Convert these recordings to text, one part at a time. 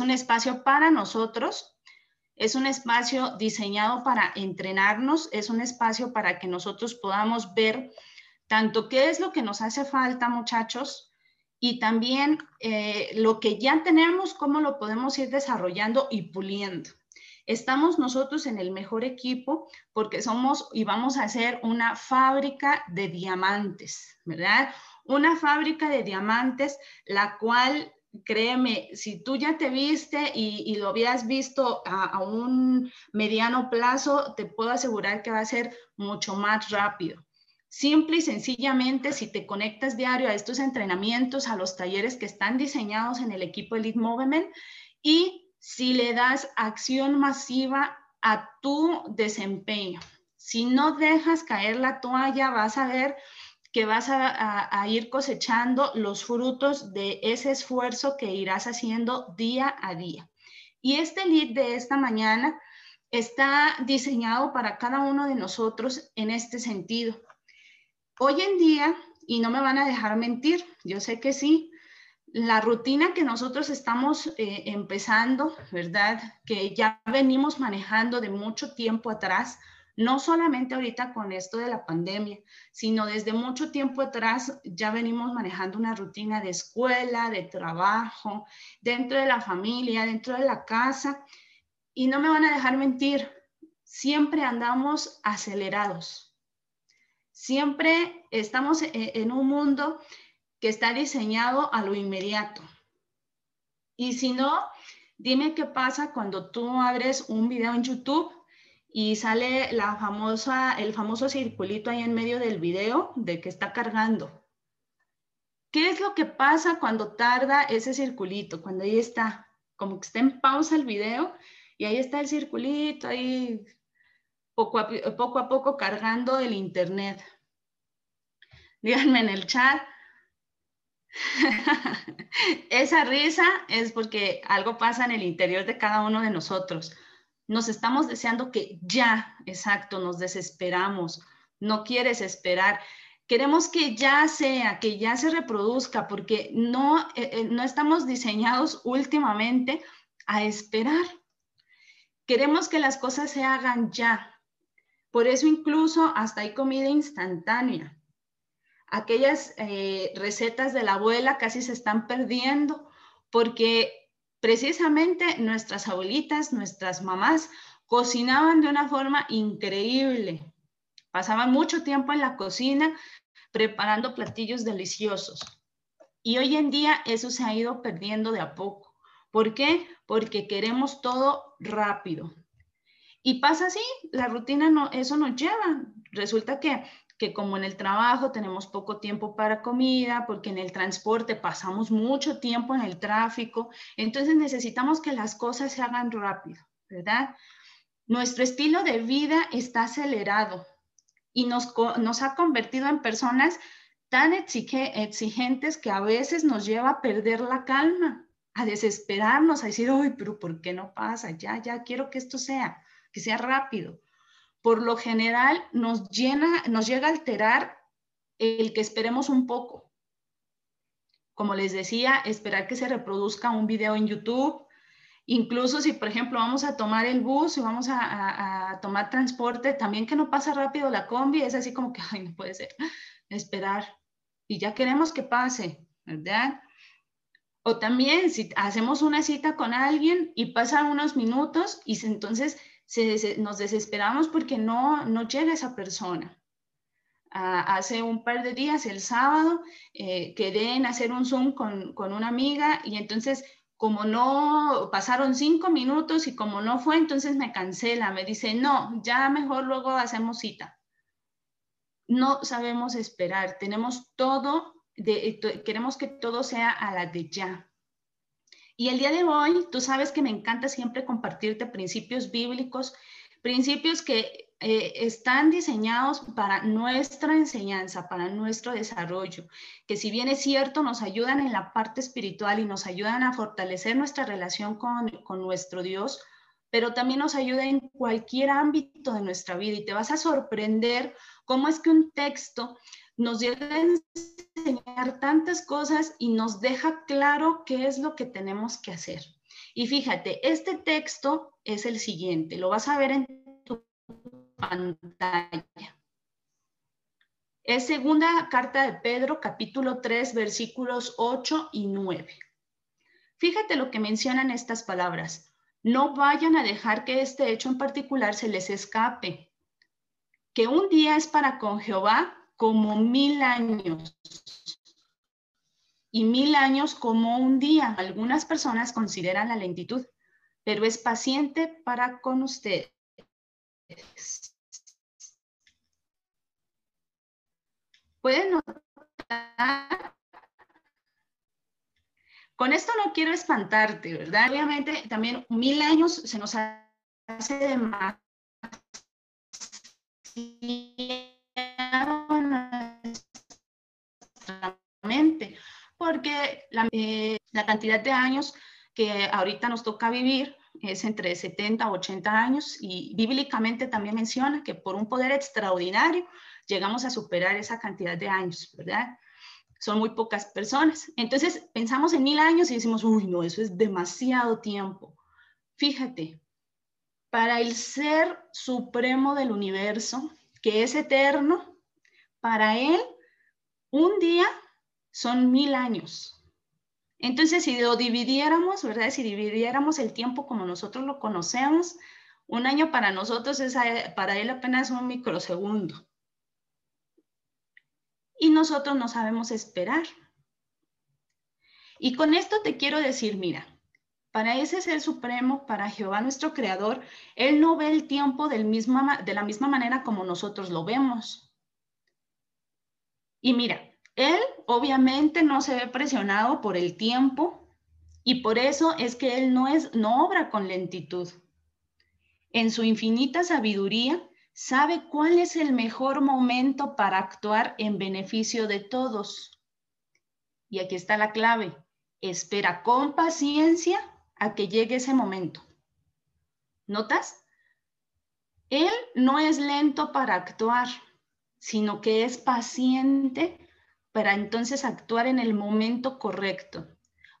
Es un espacio para nosotros, es un espacio diseñado para entrenarnos, es un espacio para que nosotros podamos ver tanto qué es lo que nos hace falta, muchachos, y también eh, lo que ya tenemos, cómo lo podemos ir desarrollando y puliendo. Estamos nosotros en el mejor equipo porque somos y vamos a hacer una fábrica de diamantes, ¿verdad? Una fábrica de diamantes, la cual créeme, si tú ya te viste y, lo habías visto a, a, un mediano plazo, te puedo asegurar que va a ser mucho más rápido. Simple y sencillamente, si te conectas diario a estos entrenamientos, a los talleres que están diseñados en el equipo Elite Movement y si le das acción masiva a tu desempeño. Si no dejas caer la toalla, vas a ver que vas a, ir cosechando los frutos de ese esfuerzo que irás haciendo día a día. Y este lead de esta mañana está diseñado para cada uno de nosotros en este sentido. Hoy en día, y no me van a dejar mentir, yo sé que sí, la rutina que nosotros estamos eh, empezando, ¿verdad? Que ya venimos manejando de mucho tiempo atrás, no solamente ahorita con esto de la pandemia, sino desde mucho tiempo atrás ya venimos manejando una rutina de escuela, de trabajo, dentro de la familia, dentro de la casa. Y no me van a dejar mentir, siempre andamos acelerados Siempre estamos e-, en un mundo que está diseñado a lo inmediato. Y si no, dime qué pasa cuando tú abres un video en YouTube y sale la famosa, el famoso circulito ahí en medio del video de que está cargando. ¿Qué es lo que pasa cuando tarda ese circulito? Cuando ahí está, como que está en pausa el video y ahí está el circulito ahí poco a, poco cargando el Internet. Díganme en el chat. Esa risa es porque algo pasa en el interior de cada uno de nosotros. Nos estamos deseando que ya, exacto, nos desesperamos. No quieres esperar. Queremos que ya sea, que ya se reproduzca, porque no, eh, eh, no estamos diseñados últimamente a esperar. Queremos que las cosas se hagan ya. Por eso incluso hasta hay comida instantánea. Aquellas eh, recetas de la abuela casi se están perdiendo porque precisamente nuestras abuelitas, nuestras mamás, cocinaban de una forma increíble. Pasaban mucho tiempo en la cocina preparando platillos deliciosos. Y hoy en día eso se ha ido perdiendo de a poco. ¿Por qué? Porque queremos todo rápido. Y pasa así, la rutina no, eso nos lleva. Resulta que, que como en el trabajo tenemos poco tiempo para comida, porque en el transporte pasamos mucho tiempo en el tráfico, entonces necesitamos que las cosas se hagan rápido, ¿verdad? Nuestro estilo de vida está acelerado y nos, nos ha convertido en personas tan exigentes que a veces nos lleva a perder la calma, a desesperarnos, a decir, ay, pero ¿por qué no pasa? Ya, ya quiero que esto sea que sea rápido. Por lo general nos, llena, nos llega a alterar el que esperemos un poco. Como les decía, esperar que se reproduzca un video en YouTube. Incluso si, por ejemplo, vamos a tomar el bus y vamos a, a tomar transporte, también que no pasa rápido la combi, es así como que, ay, no puede ser, esperar. Y ya queremos que pase, ¿verdad? O también si hacemos una cita con alguien y pasan unos minutos y entonces nos desesperamos porque no, no llega esa persona. Ah, hace un par de días, el sábado, eh, quedé en hacer un Zoom con, con una amiga y entonces como no pasaron cinco minutos y como no fue, entonces me cancela, me dice, no, ya mejor luego hacemos cita. No sabemos esperar, tenemos todo, de, queremos que todo sea a la de ya. Y el día de hoy, tú sabes que me encanta siempre compartirte principios bíblicos, principios que eh, están diseñados para nuestra enseñanza, para nuestro desarrollo, que si bien es cierto, nos ayudan en la parte espiritual y nos ayudan a fortalecer nuestra relación con, con nuestro Dios, pero también nos ayuda en cualquier ámbito de nuestra vida. Y te vas a sorprender cómo es que un texto nos llega a enseñar tantas cosas y nos deja claro qué es lo que tenemos que hacer. Y fíjate, este texto es el siguiente, lo vas a ver en tu pantalla. Es segunda carta de Pedro, capítulo 3, versículos 8 y 9. Fíjate lo que mencionan estas palabras. No vayan a dejar que este hecho en particular se les escape, que un día es para con Jehová como mil años y mil años como un día. Algunas personas consideran la lentitud, pero es paciente para con ustedes. Pueden notar. Con esto no quiero espantarte, ¿verdad? Obviamente también mil años se nos hace demasiado porque eh, la, cantidad de años que ahorita nos toca vivir es entre 70 a 80 años y bíblicamente también menciona que por un poder extraordinario llegamos a superar esa cantidad de años, ¿verdad? Son muy pocas personas. Entonces pensamos en mil años y decimos, uy, no, eso es demasiado tiempo. Fíjate, para el ser supremo del universo, que es eterno, para él un día son mil años. Entonces, si lo dividiéramos, ¿verdad? Si dividiéramos el tiempo como nosotros lo conocemos, un año para nosotros es para él apenas un microsegundo. Y nosotros no sabemos esperar. Y con esto te quiero decir, mira, para ese ser supremo, para Jehová nuestro creador, Él no ve el tiempo de la misma manera como nosotros lo vemos. Y mira, él obviamente no se ve presionado por el tiempo y por eso es que él no, es, no obra con lentitud. En su infinita sabiduría, sabe cuál es el mejor momento para actuar en beneficio de todos. Y aquí está la clave. Espera con paciencia a que llegue ese momento. ¿Notas? Él no es lento para actuar, sino que es paciente para entonces actuar en el momento correcto.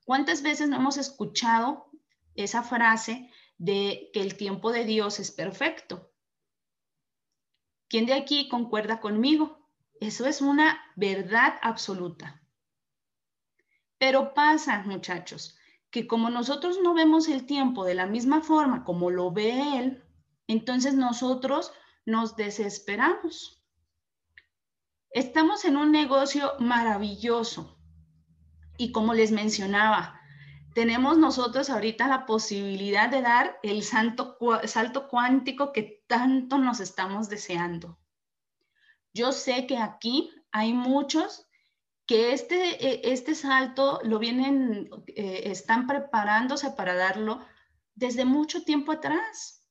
¿Cuántas veces no hemos escuchado esa frase de que el tiempo de Dios es perfecto? ¿Quién de aquí concuerda conmigo? Eso es una verdad absoluta. Pero pasa, muchachos, que como nosotros no vemos el tiempo de la misma forma como lo ve Él, entonces nosotros nos desesperamos. Estamos en un negocio maravilloso y como les mencionaba, tenemos nosotros ahorita la posibilidad de dar el salto, salto cuántico que tanto nos estamos deseando. Yo sé que aquí hay muchos que este, e, este salto lo vienen, eh, están preparándose para darlo desde mucho tiempo atrás.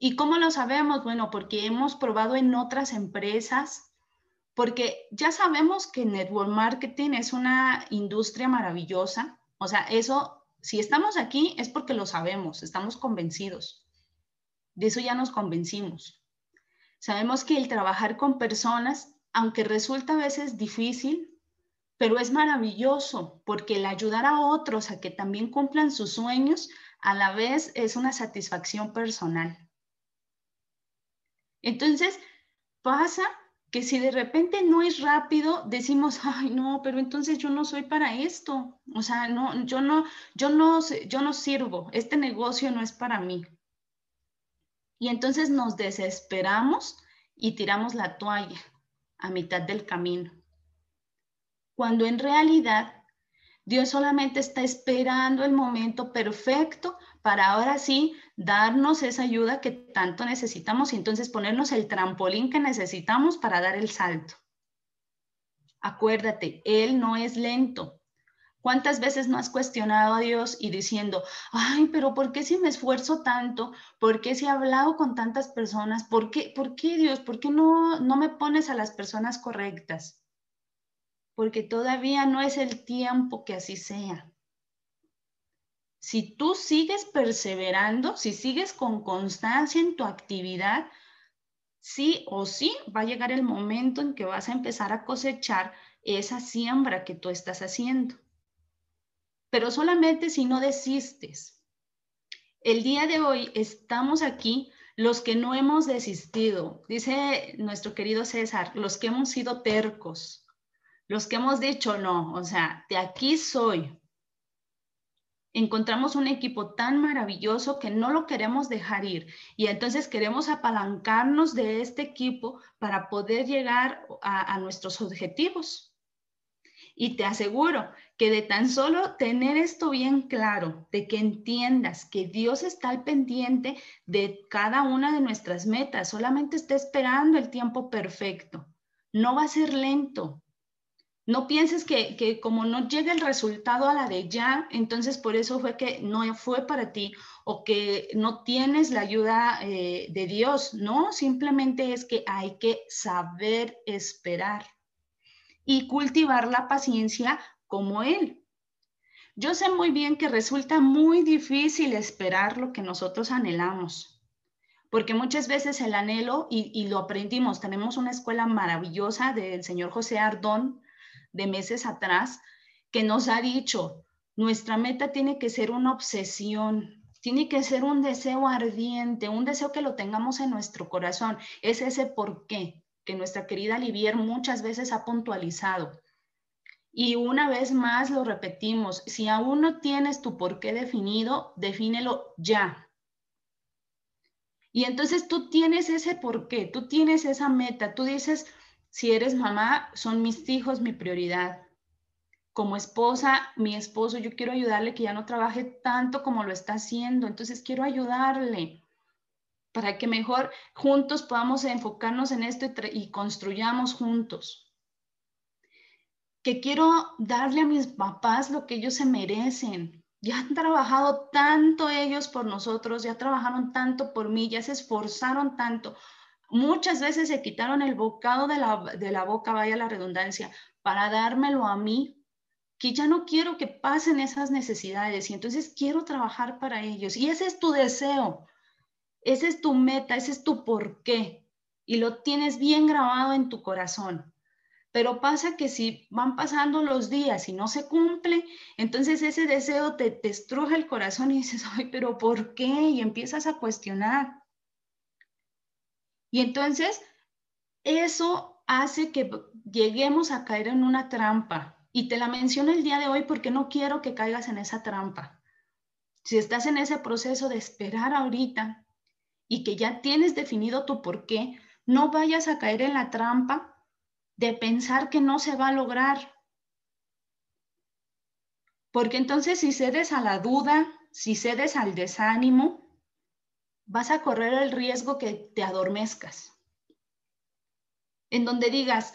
¿Y cómo lo sabemos? Bueno, porque hemos probado en otras empresas, porque ya sabemos que network marketing es una industria maravillosa. O sea, eso, si estamos aquí es porque lo sabemos, estamos convencidos. De eso ya nos convencimos. Sabemos que el trabajar con personas, aunque resulta a veces difícil, pero es maravilloso porque el ayudar a otros a que también cumplan sus sueños, a la vez es una satisfacción personal. Entonces, pasa que si de repente no es rápido, decimos, ay, no, pero entonces yo no soy para esto. O sea, no, yo no, yo no, yo no sirvo. Este negocio no es para mí. Y entonces nos desesperamos y tiramos la toalla a mitad del camino. Cuando en realidad Dios solamente está esperando el momento perfecto para ahora sí darnos esa ayuda que tanto necesitamos y entonces ponernos el trampolín que necesitamos para dar el salto. Acuérdate, Él no es lento. ¿Cuántas veces no has cuestionado a Dios y diciendo, ay, pero ¿por qué si me esfuerzo tanto? ¿Por qué si he hablado con tantas personas? ¿Por qué, por qué Dios? ¿Por qué no, no me pones a las personas correctas? Porque todavía no es el tiempo que así sea. Si tú sigues perseverando, si sigues con constancia en tu actividad, sí o sí va a llegar el momento en que vas a empezar a cosechar esa siembra que tú estás haciendo. Pero solamente si no desistes. El día de hoy estamos aquí los que no hemos desistido, dice nuestro querido César, los que hemos sido tercos, los que hemos dicho no, o sea, de aquí soy. Encontramos un equipo tan maravilloso que no lo queremos dejar ir y entonces queremos apalancarnos de este equipo para poder llegar a, a nuestros objetivos. Y te aseguro que de tan solo tener esto bien claro, de que entiendas que Dios está al pendiente de cada una de nuestras metas, solamente está esperando el tiempo perfecto. No va a ser lento. No pienses que, como no llega el resultado a la de ya, entonces por eso fue que no fue para ti o que no tienes la ayuda eh, de Dios. No, simplemente es que hay que saber esperar y cultivar la paciencia como Él. Yo sé muy bien que resulta muy difícil esperar lo que nosotros anhelamos, porque muchas veces el anhelo, y, lo aprendimos, tenemos una escuela maravillosa del señor José Ardón de meses atrás, que nos ha dicho, nuestra meta tiene que ser una obsesión, tiene que ser un deseo ardiente, un deseo que lo tengamos en nuestro corazón. Es ese por qué que nuestra querida Livier muchas veces ha puntualizado. Y una vez más lo repetimos, si aún no tienes tu por qué definido, defínelo ya. Y entonces tú tienes ese por qué, tú tienes esa meta, tú dices, si eres mamá, son mis hijos mi prioridad. Como esposa, mi esposo, yo quiero ayudarle que ya no trabaje tanto como lo está haciendo, entonces quiero ayudarle para que mejor juntos podamos enfocarnos en esto y, construyamos juntos. Que quiero darle a mis papás lo que ellos se merecen. Ya han trabajado tanto ellos por nosotros, ya trabajaron tanto por mí, ya se esforzaron tanto. Muchas veces se quitaron el bocado de la, de la boca, vaya la redundancia, para dármelo a mí, que ya no quiero que pasen esas necesidades y entonces quiero trabajar para ellos. Y ese es tu deseo. Esa es tu meta, ese es tu porqué y lo tienes bien grabado en tu corazón. Pero pasa que si van pasando los días y no se cumple, entonces ese deseo te, te estruja el corazón y dices, ay, pero ¿por qué? Y empiezas a cuestionar. Y entonces eso hace que lleguemos a caer en una trampa. Y te la menciono el día de hoy porque no quiero que caigas en esa trampa. Si estás en ese proceso de esperar ahorita, y que ya tienes definido tu por qué, no vayas a caer en la trampa de pensar que no se va a lograr. Porque entonces si cedes a la duda, si cedes al desánimo, vas a correr el riesgo que te adormezcas. En donde digas,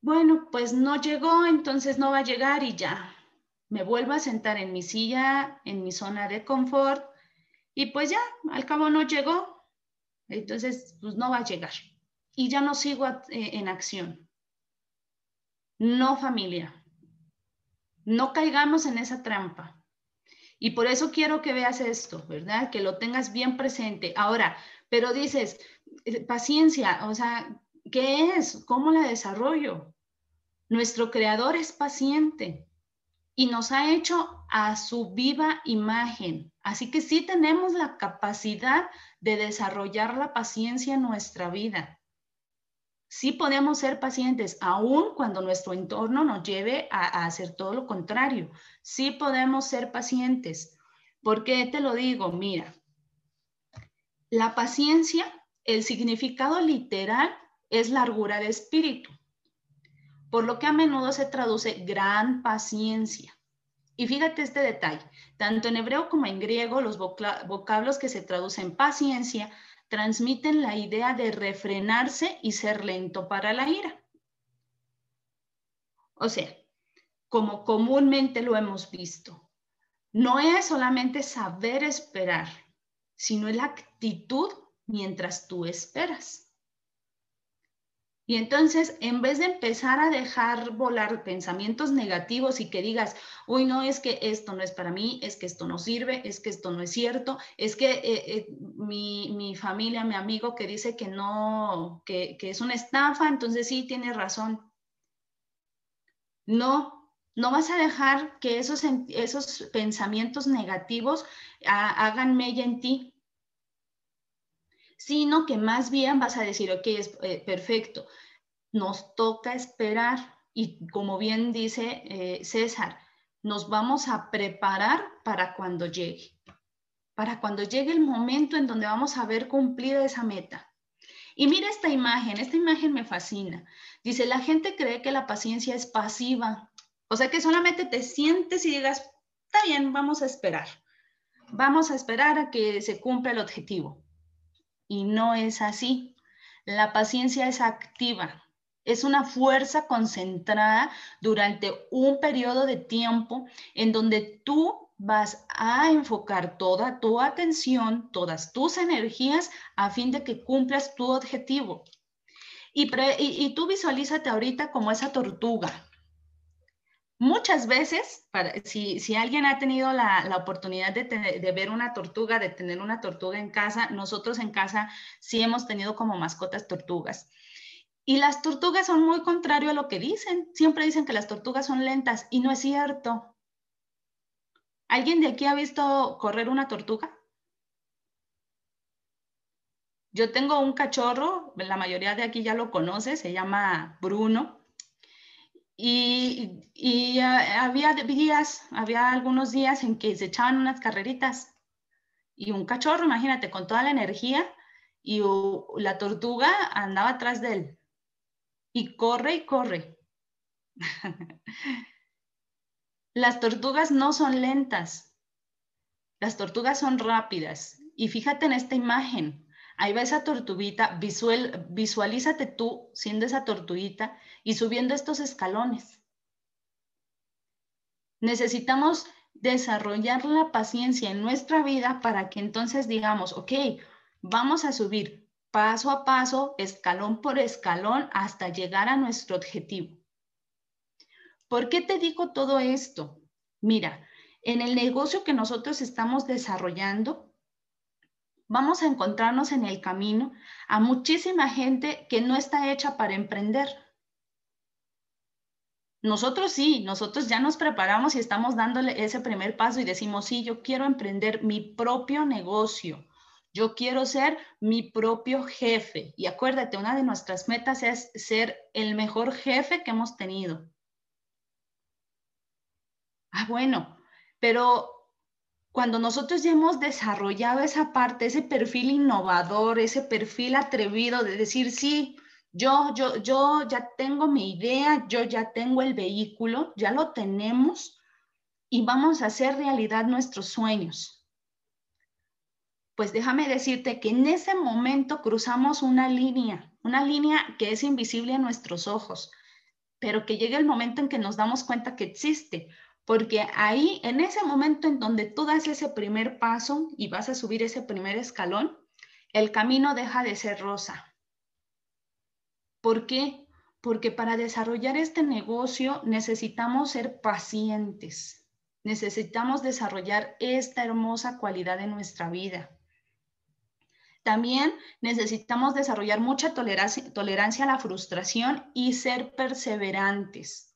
bueno, pues no llegó, entonces no va a llegar y ya. Me vuelvo a sentar en mi silla, en mi zona de confort y pues ya, al cabo no llegó, entonces pues no va a llegar. Y ya no sigo eh, en acción. No familia. No caigamos en esa trampa. Y por eso quiero que veas esto, ¿verdad? Que lo tengas bien presente. Ahora, pero dices, eh, paciencia, o sea, ¿qué es? ¿Cómo la desarrollo? Nuestro creador es paciente y nos ha hecho a su viva imagen. Así que sí tenemos la capacidad de desarrollar la paciencia en nuestra vida. Sí podemos ser pacientes, aun cuando nuestro entorno nos lleve a, hacer todo lo contrario. Sí podemos ser pacientes. ¿Por qué te lo digo? Mira, la paciencia, el significado literal es largura de espíritu por lo que a menudo se traduce gran paciencia. Y fíjate este detalle, tanto en hebreo como en griego, los vocablos que se traducen paciencia transmiten la idea de refrenarse y ser lento para la ira. O sea, como comúnmente lo hemos visto, no es solamente saber esperar, sino la actitud mientras tú esperas. Y entonces, en vez de empezar a dejar volar pensamientos negativos y que digas, uy, no, es que esto no es para mí, es que esto no sirve, es que esto no es cierto, es que eh, eh, mi, familia, mi amigo que dice que no, que, que es una estafa, entonces sí, tiene razón. No, No vas a dejar que esos, esos pensamientos negativos hagan mella en ti, sino que más bien vas a decir, ok, es eh, perfecto, nos toca esperar y como bien dice eh, César, nos vamos a preparar para cuando llegue, para cuando llegue el momento en donde vamos a ver cumplida esa meta. Y mira esta imagen, esta imagen me fascina. Dice, la gente cree que la paciencia es pasiva, o sea que solamente te sientes y digas, está bien, vamos a esperar. Vamos a esperar a que se cumpla el objetivo. Y no es así. La paciencia es activa, es una fuerza concentrada durante un periodo de tiempo en donde tú vas a enfocar toda tu atención, todas tus energías a fin de que cumplas tu objetivo. Y, tú visualízate ahorita como esa tortuga. Muchas veces, si, alguien ha tenido la, oportunidad de, de, ver una tortuga, de tener una tortuga en casa, nosotros en casa sí hemos tenido como mascotas tortugas. Y las tortugas son muy contrario a lo que dicen. Siempre dicen que las tortugas son lentas y no es cierto. ¿Alguien de aquí ha visto correr una tortuga? Yo tengo un cachorro, la mayoría de aquí ya lo conoce, se llama Bruno. Y, y había días, había algunos días en que se echaban unas carreritas. Y un cachorro, imagínate, con toda la energía, y la tortuga andaba atrás de él y corre y corre. Las tortugas no son lentas, las tortugas son rápidas. Y fíjate en esta imagen, ahí va esa tortuguita, visual, visualízate tú siendo esa tortuguita y subiendo estos escalones. Necesitamos desarrollar la paciencia en nuestra vida para que entonces digamos, ok, vamos a subir paso a paso, escalón por escalón, hasta llegar a nuestro objetivo. ¿Por qué te digo todo esto? Mira, en el negocio que nosotros estamos desarrollando, vamos a encontrarnos en el camino a muchísima gente que no está hecha para emprender. Nosotros sí, nosotros ya nos preparamos y estamos dándole ese primer paso y decimos, sí, yo quiero emprender mi propio negocio. Yo quiero ser mi propio jefe. Y acuérdate, una de nuestras metas es ser el mejor jefe que hemos tenido. Ah, bueno, pero cuando nosotros ya hemos desarrollado esa parte, ese perfil innovador, ese perfil atrevido de decir, sí, yo, yo, yo ya tengo mi idea, yo ya tengo el vehículo, ya lo tenemos y vamos a hacer realidad nuestros sueños pues déjame decirte que en ese momento cruzamos una línea, una línea que es invisible a nuestros ojos, pero que llega el momento en que nos damos cuenta que existe, porque ahí, en ese momento en donde tú das ese primer paso y vas a subir ese primer escalón, el camino deja de ser rosa. ¿Por qué? Porque para desarrollar este negocio necesitamos ser pacientes, necesitamos desarrollar esta hermosa cualidad en nuestra vida. También necesitamos desarrollar mucha tolerancia, a la frustración y ser perseverantes.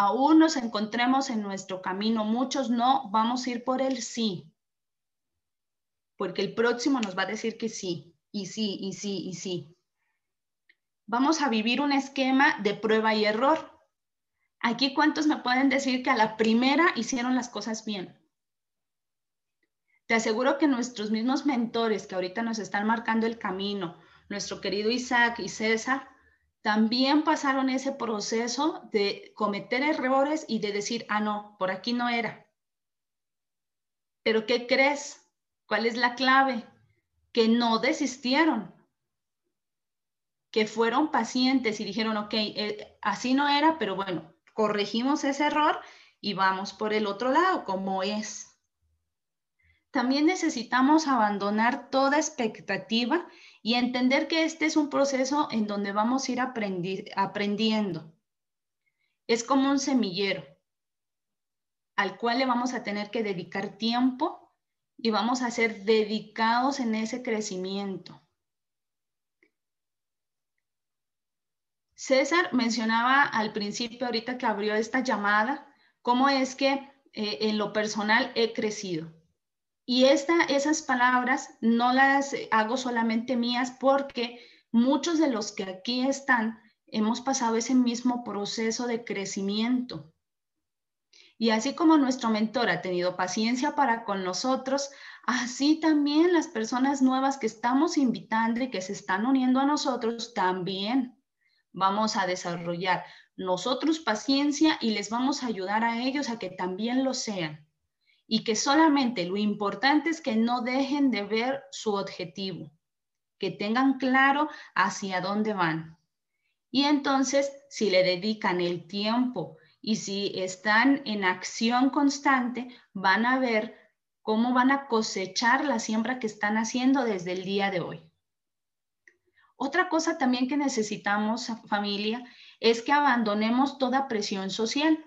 Aún nos encontremos en nuestro camino, muchos no, vamos a ir por el sí, porque el próximo nos va a decir que sí, y sí, y sí, y sí. Vamos a vivir un esquema de prueba y error. Aquí, ¿cuántos me pueden decir que a la primera hicieron las cosas bien? Te aseguro que nuestros mismos mentores que ahorita nos están marcando el camino, nuestro querido Isaac y César, también pasaron ese proceso de cometer errores y de decir, ah, no, por aquí no era. Pero ¿qué crees? ¿Cuál es la clave? Que no desistieron, que fueron pacientes y dijeron, ok, eh, así no era, pero bueno, corregimos ese error y vamos por el otro lado, como es. También necesitamos abandonar toda expectativa y entender que este es un proceso en donde vamos a ir aprendiendo. Es como un semillero al cual le vamos a tener que dedicar tiempo y vamos a ser dedicados en ese crecimiento. César mencionaba al principio, ahorita que abrió esta llamada, cómo es que eh, en lo personal he crecido. Y esta, esas palabras no las hago solamente mías porque muchos de los que aquí están hemos pasado ese mismo proceso de crecimiento. Y así como nuestro mentor ha tenido paciencia para con nosotros, así también las personas nuevas que estamos invitando y que se están uniendo a nosotros también vamos a desarrollar nosotros paciencia y les vamos a ayudar a ellos a que también lo sean. Y que solamente lo importante es que no dejen de ver su objetivo, que tengan claro hacia dónde van. Y entonces, si le dedican el tiempo y si están en acción constante, van a ver cómo van a cosechar la siembra que están haciendo desde el día de hoy. Otra cosa también que necesitamos, familia, es que abandonemos toda presión social.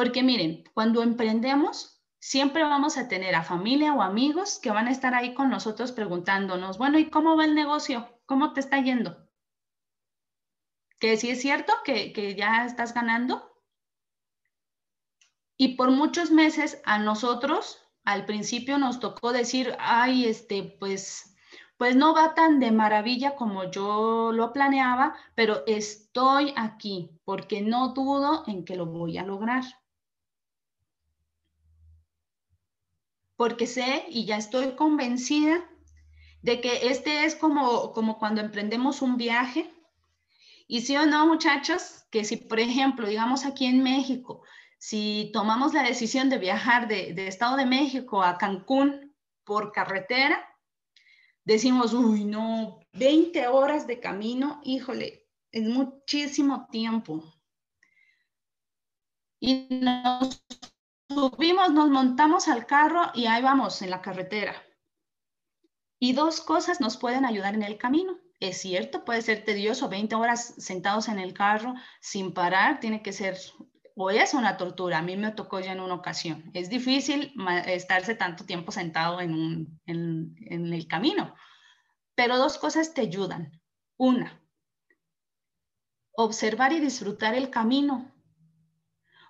Porque miren, cuando emprendemos, siempre vamos a tener a familia o amigos que van a estar ahí con nosotros preguntándonos, bueno, ¿y cómo va el negocio? ¿Cómo te está yendo? Que si es cierto que, que ya estás ganando, y por muchos meses a nosotros, al principio nos tocó decir, ay, este, pues, pues no va tan de maravilla como yo lo planeaba, pero estoy aquí porque no dudo en que lo voy a lograr. Porque sé y ya estoy convencida de que este es como, como cuando emprendemos un viaje. Y sí o no, muchachos, que si, por ejemplo, digamos aquí en México, si tomamos la decisión de viajar de, Estado de México a Cancún por carretera, decimos, uy, no, 20 horas de camino, híjole, es muchísimo tiempo. Y nos subimos, nos montamos al carro y ahí vamos en la carretera. Y dos cosas nos pueden ayudar en el camino. Es cierto, puede ser tedioso, 20 horas sentados en el carro sin parar, tiene que ser o es una tortura. A mí me tocó ya en una ocasión. Es difícil estarse tanto tiempo sentado en, en el camino, pero dos cosas te ayudan. Una, observar y disfrutar el camino.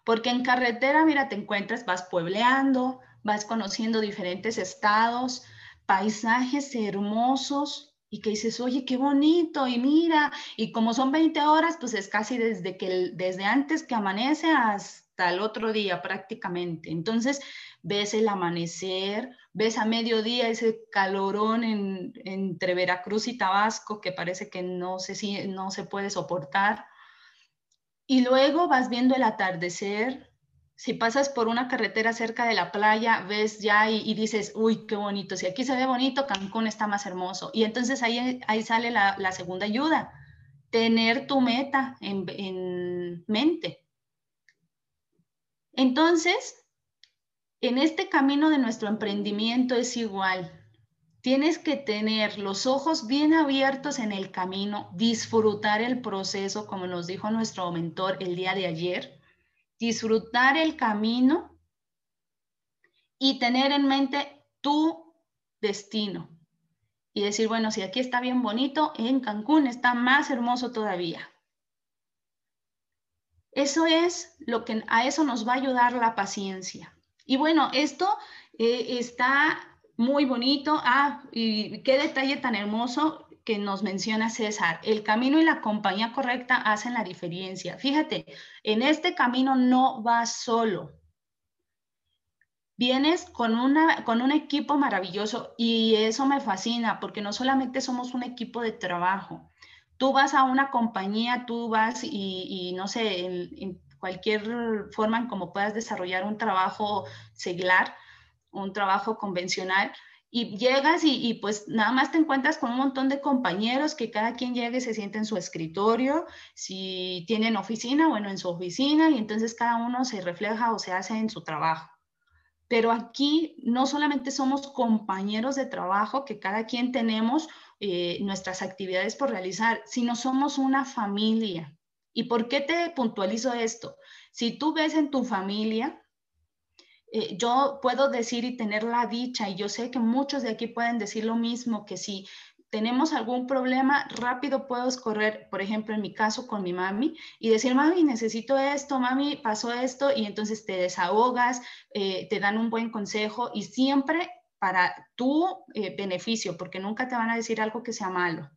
Porque en carretera, mira, te encuentras, vas puebleando, vas conociendo diferentes estados, paisajes hermosos, y que dices, oye, qué bonito, y mira, y como son 20 horas, pues es casi desde, que, desde antes que amanece hasta el otro día prácticamente. Entonces, ves el amanecer, ves a mediodía ese calorón entre Veracruz y Tabasco que parece que no se, no se puede soportar. Y luego vas viendo el atardecer, si pasas por una carretera cerca de la playa, ves ya y, dices, uy, qué bonito, si aquí se ve bonito, Cancún está más hermoso. Y entonces ahí, ahí sale la, segunda ayuda, tener tu meta en, en mente. Entonces, en este camino de nuestro emprendimiento es igual. Tienes que tener los ojos bien abiertos en el camino, disfrutar el proceso, como nos dijo nuestro mentor el día de ayer disfrutar el camino y tener en mente tu destino. Y decir, bueno, si aquí está bien bonito, en Cancún está más hermoso todavía. Eso es lo que a eso nos va a ayudar la paciencia. Y bueno, esto eh, está muy bonito. Ah, y qué detalle tan hermoso que nos menciona César, el camino y la compañía correcta hacen la diferencia. Fíjate, en este camino no vas solo. Vienes con, una, con un equipo maravilloso y eso me fascina porque no solamente somos un equipo de trabajo. Tú vas a una compañía, tú vas y, no sé, en, cualquier forma en cómo puedas desarrollar un trabajo seglar, un trabajo convencional, y llegas y, pues nada más te encuentras con un montón de compañeros que cada quien llegue y se siente en su escritorio, si tienen oficina, bueno, en su oficina y entonces cada uno se refleja o se hace en su trabajo. Pero aquí no solamente somos compañeros de trabajo, que cada quien tenemos eh, nuestras actividades por realizar, sino somos una familia. ¿Y por qué te puntualizo esto? Si tú ves en tu familia eh, yo puedo decir y tener la dicha, y yo sé que muchos de aquí pueden decir lo mismo, que si tenemos algún problema, rápido puedo correr, por ejemplo, en mi caso con mi mami y decir, mami, necesito esto, mami, pasó esto, y entonces te desahogas, eh, te dan un buen consejo y siempre para tu eh, beneficio, porque nunca te van a decir algo que sea malo.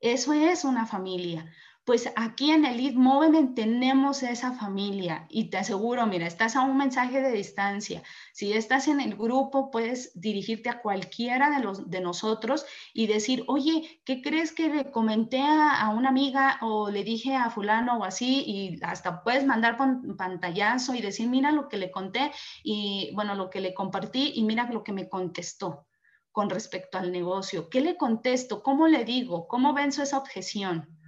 Eso es una familia pues aquí en el Movement tenemos esa familia y te aseguro, mira, estás a un mensaje de distancia. Si estás en el grupo, puedes dirigirte a cualquiera de, los, de nosotros y decir, oye, ¿qué crees que le comenté a, una amiga o le dije a fulano o así? Y hasta puedes mandar pantallazo y decir, mira lo que le conté y bueno, lo que le compartí y mira lo que me contestó con respecto al negocio. ¿Qué le contesto? ¿Cómo le digo? ¿Cómo venzo esa objeción?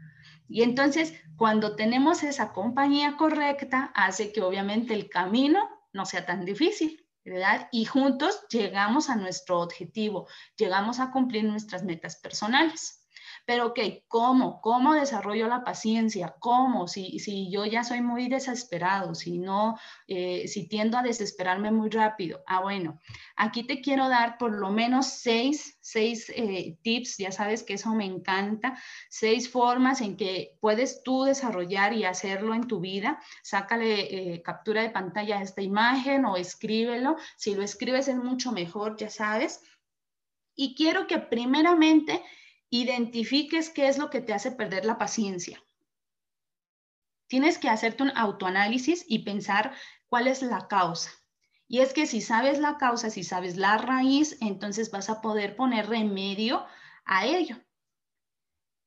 Y entonces, cuando tenemos esa compañía correcta, hace que obviamente el camino no sea tan difícil, ¿verdad? Y juntos llegamos a nuestro objetivo, llegamos a cumplir nuestras metas personales. Pero, ok, ¿cómo? ¿Cómo desarrollo la paciencia? ¿Cómo? Si, si yo ya soy muy desesperado, si no, eh, si tiendo a desesperarme muy rápido. Ah, bueno, aquí te quiero dar por lo menos seis, seis eh, tips, ya sabes que eso me encanta, seis formas en que puedes tú desarrollar y hacerlo en tu vida. Sácale eh, captura de pantalla a esta imagen o escríbelo. Si lo escribes es mucho mejor, ya sabes. Y quiero que primeramente identifiques qué es lo que te hace perder la paciencia. Tienes que hacerte un autoanálisis y pensar cuál es la causa. Y es que si sabes la causa, si sabes la raíz, entonces vas a poder poner remedio a ello.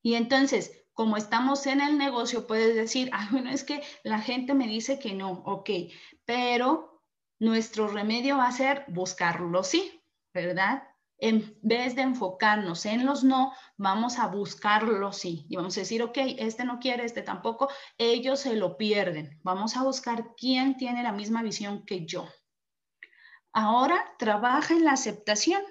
Y entonces, como estamos en el negocio, puedes decir, ah, bueno, es que la gente me dice que no, ok, pero nuestro remedio va a ser buscarlo, sí, ¿verdad? En vez de enfocarnos en los no, vamos a buscar los sí. Y vamos a decir, ok, este no quiere, este tampoco, ellos se lo pierden. Vamos a buscar quién tiene la misma visión que yo. Ahora trabaja en la aceptación.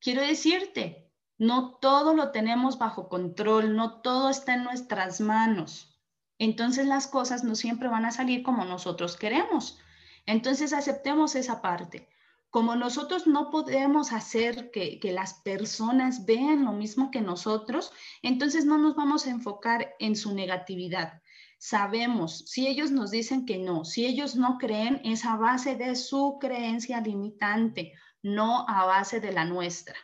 Quiero decirte, no todo lo tenemos bajo control, no todo está en nuestras manos. Entonces las cosas no siempre van a salir como nosotros queremos. Entonces aceptemos esa parte como nosotros no podemos hacer que, las personas vean lo mismo que nosotros, entonces no nos vamos a enfocar en su negatividad. Sabemos, si ellos nos dicen que no, si ellos no creen, es a base de su creencia limitante, no a base de la nuestra.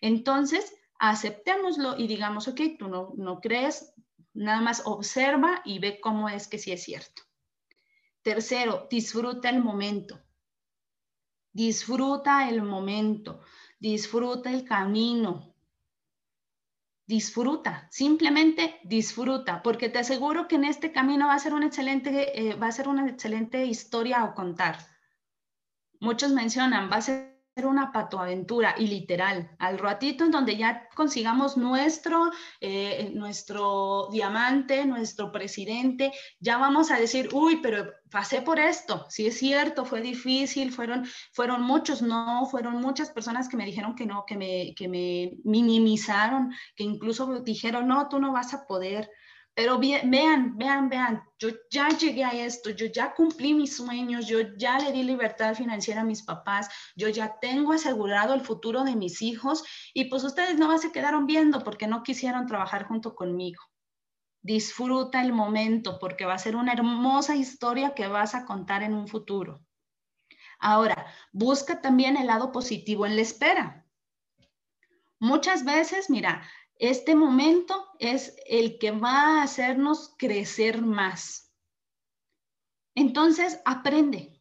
Entonces, aceptémoslo y digamos, ok, tú no, no crees, nada más observa y ve cómo es que sí es cierto. Tercero, disfruta el momento. Disfruta el momento, disfruta el camino. Disfruta, simplemente disfruta, porque te aseguro que en este camino va a ser una excelente, eh, va a ser una excelente historia a contar. Muchos mencionan, va a ser una patoaventura y literal, al ratito en donde ya consigamos nuestro, eh, nuestro diamante, nuestro presidente, ya vamos a decir, uy, pero pasé por esto, sí es cierto, fue difícil, fueron, fueron muchos no, fueron muchas personas que me dijeron que no, que me, que me minimizaron, que incluso dijeron, no, tú no vas a poder, pero vean, vean, vean, yo ya llegué a esto, yo ya cumplí mis sueños, yo ya le di libertad financiera a mis papás, yo ya tengo asegurado el futuro de mis hijos y pues ustedes no se quedaron viendo porque no quisieron trabajar junto conmigo. Disfruta el momento porque va a ser una hermosa historia que vas a contar en un futuro. Ahora, busca también el lado positivo en la espera. Muchas veces, mira, este momento es el que va a hacernos crecer más. Entonces, aprende.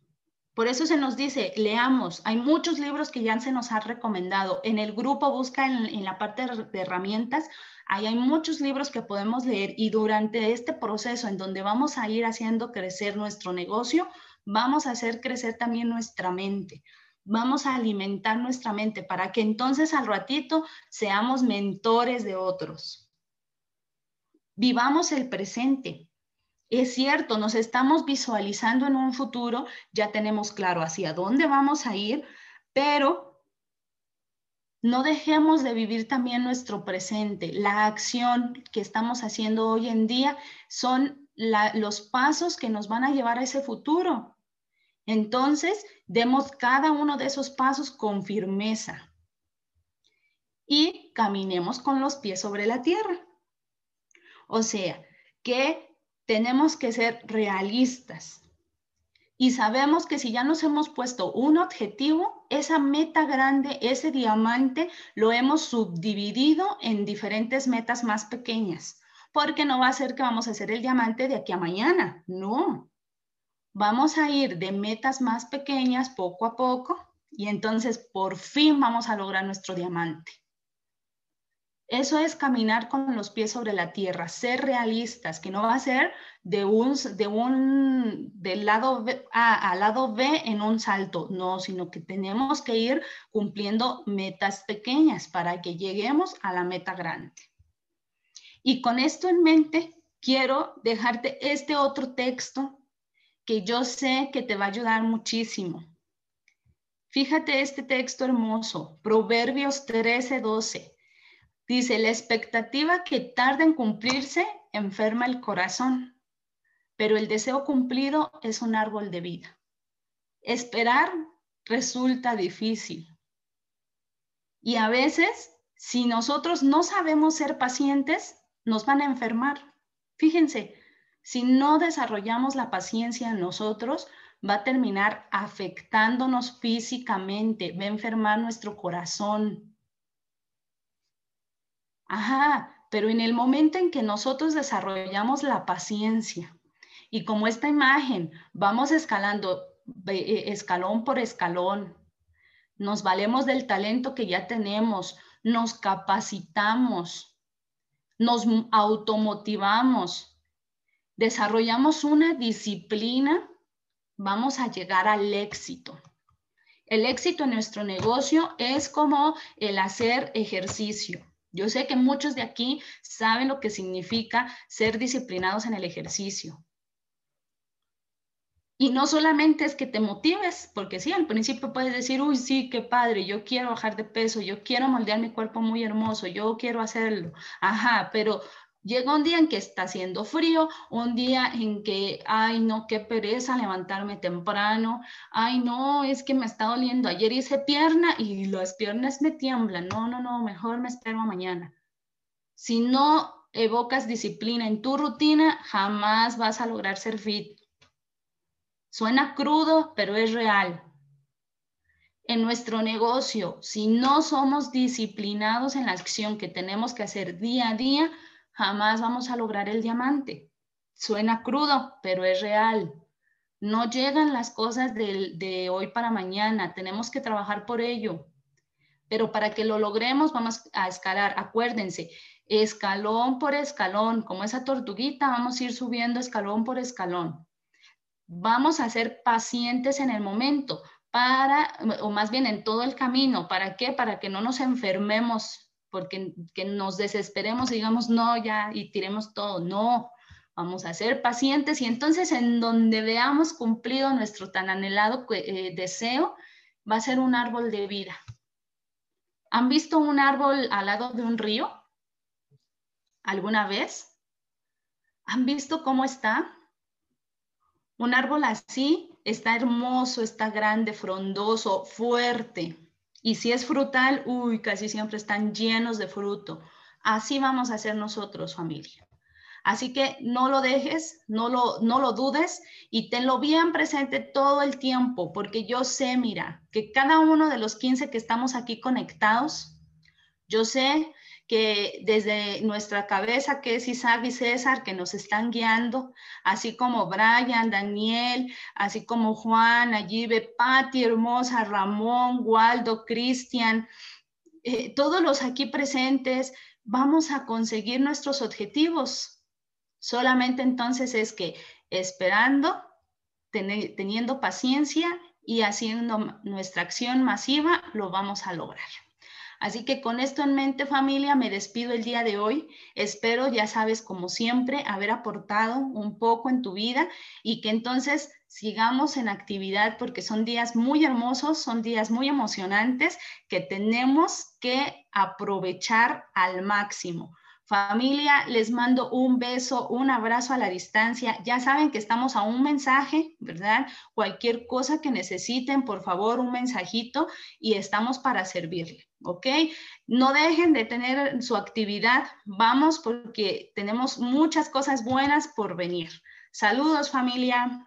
Por eso se nos dice, leamos. Hay muchos libros que ya se nos han recomendado. En el grupo busca en, la parte de herramientas, hay muchos libros que podemos leer y durante este proceso en donde vamos a ir haciendo crecer nuestro negocio, vamos a hacer crecer también nuestra mente vamos a alimentar nuestra mente para que entonces al ratito seamos mentores de otros. Vivamos el presente. Es cierto, nos estamos visualizando en un futuro, ya tenemos claro hacia dónde vamos a ir, pero no dejemos de vivir también nuestro presente. La acción que estamos haciendo hoy en día son los pasos que nos van a llevar a ese futuro. Entonces, demos cada uno de esos pasos con firmeza. y caminemos con los pies sobre la tierra. O sea, que tenemos que ser realistas. Y sabemos que si ya nos hemos puesto un objetivo, esa meta grande, ese diamante, lo hemos subdividido en diferentes metas más pequeñas, porque no va a ser que vamos a hacer el diamante de aquí a mañana, no. Vamos a ir de metas más pequeñas poco a poco y entonces por fin vamos a lograr nuestro diamante. Eso es caminar con los pies sobre la tierra, ser realistas, que no va a ser de un, de un del lado A al lado B en un salto, no, sino que tenemos que ir cumpliendo metas pequeñas para que lleguemos a la meta grande. Y con esto en mente, quiero dejarte este otro texto que yo sé que te va a ayudar muchísimo. Fíjate este texto hermoso, Proverbios 13, 12. Dice, la expectativa que tarda en cumplirse enferma el corazón, pero el deseo cumplido es un árbol de vida. Esperar resulta difícil. Y a veces, si nosotros no sabemos ser pacientes, nos van a enfermar. Fíjense, si no desarrollamos la paciencia en nosotros, va a terminar afectándonos físicamente, va a enfermar nuestro corazón, Ajá, pero en el momento en que nosotros desarrollamos la paciencia y como esta imagen vamos escalando eh, escalón por escalón, nos valemos del talento que ya tenemos, nos capacitamos, nos automotivamos, desarrollamos una disciplina, vamos a llegar al éxito. El éxito en nuestro negocio es como el hacer ejercicio. Yo sé que muchos de aquí saben lo que significa ser disciplinados en el ejercicio. Y no solamente es que te motives, porque sí, al principio puedes decir, uy, sí, qué padre, yo quiero bajar de peso, yo quiero moldear mi cuerpo muy hermoso, yo quiero hacerlo. Ajá, pero Llega un día en que está haciendo frío, un día en que, ay, no, qué pereza levantarme temprano, ay, no, es que me está doliendo. Ayer hice pierna y las piernas me tiemblan. No, no, no, mejor me espero a mañana. Si no evocas disciplina en tu rutina, jamás vas a lograr ser fit. Suena crudo, pero es real. En nuestro negocio, si no somos disciplinados en la acción que tenemos que hacer día a día, jamás vamos a lograr el diamante. Suena crudo, pero es real. No llegan las cosas de, hoy para mañana, tenemos que trabajar por ello. Pero para que lo logremos vamos a escalar, acuérdense, escalón por escalón, como esa tortuguita, vamos a ir subiendo escalón por escalón. Vamos a ser pacientes en el momento para, o más bien en todo el camino, ¿para qué? Para que no nos enfermemos porque que nos desesperemos y digamos, no, ya, y tiremos todo. No, vamos a ser pacientes y entonces en donde veamos cumplido nuestro tan anhelado eh, deseo, va a ser un árbol de vida. ¿Han visto un árbol al lado de un río? ¿Alguna vez? ¿Han visto cómo está? Un árbol así está hermoso, está grande, frondoso, fuerte. Y si es frutal, uy, casi siempre están llenos de fruto. Así vamos a hacer nosotros, familia. Así que no lo dejes, no lo, no lo dudes y tenlo bien presente todo el tiempo, porque yo sé, mira, que cada uno de los 15 que estamos aquí conectados, yo sé que desde nuestra cabeza, que es Isaac y César, que nos están guiando, así como Brian, Daniel, así como Juan, Ayibe, Patti, Hermosa, Ramón, Waldo, Cristian, eh, todos los aquí presentes, vamos a conseguir nuestros objetivos. Solamente entonces es que esperando, teniendo paciencia y haciendo nuestra acción masiva, lo vamos a lograr. Así que con esto en mente familia, me despido el día de hoy. Espero, ya sabes, como siempre, haber aportado un poco en tu vida y que entonces sigamos en actividad porque son días muy hermosos, son días muy emocionantes que tenemos que aprovechar al máximo. Familia, les mando un beso, un abrazo a la distancia. Ya saben que estamos a un mensaje, ¿verdad? Cualquier cosa que necesiten, por favor, un mensajito y estamos para servirle, ¿ok? No dejen de tener su actividad. Vamos porque tenemos muchas cosas buenas por venir. Saludos, familia.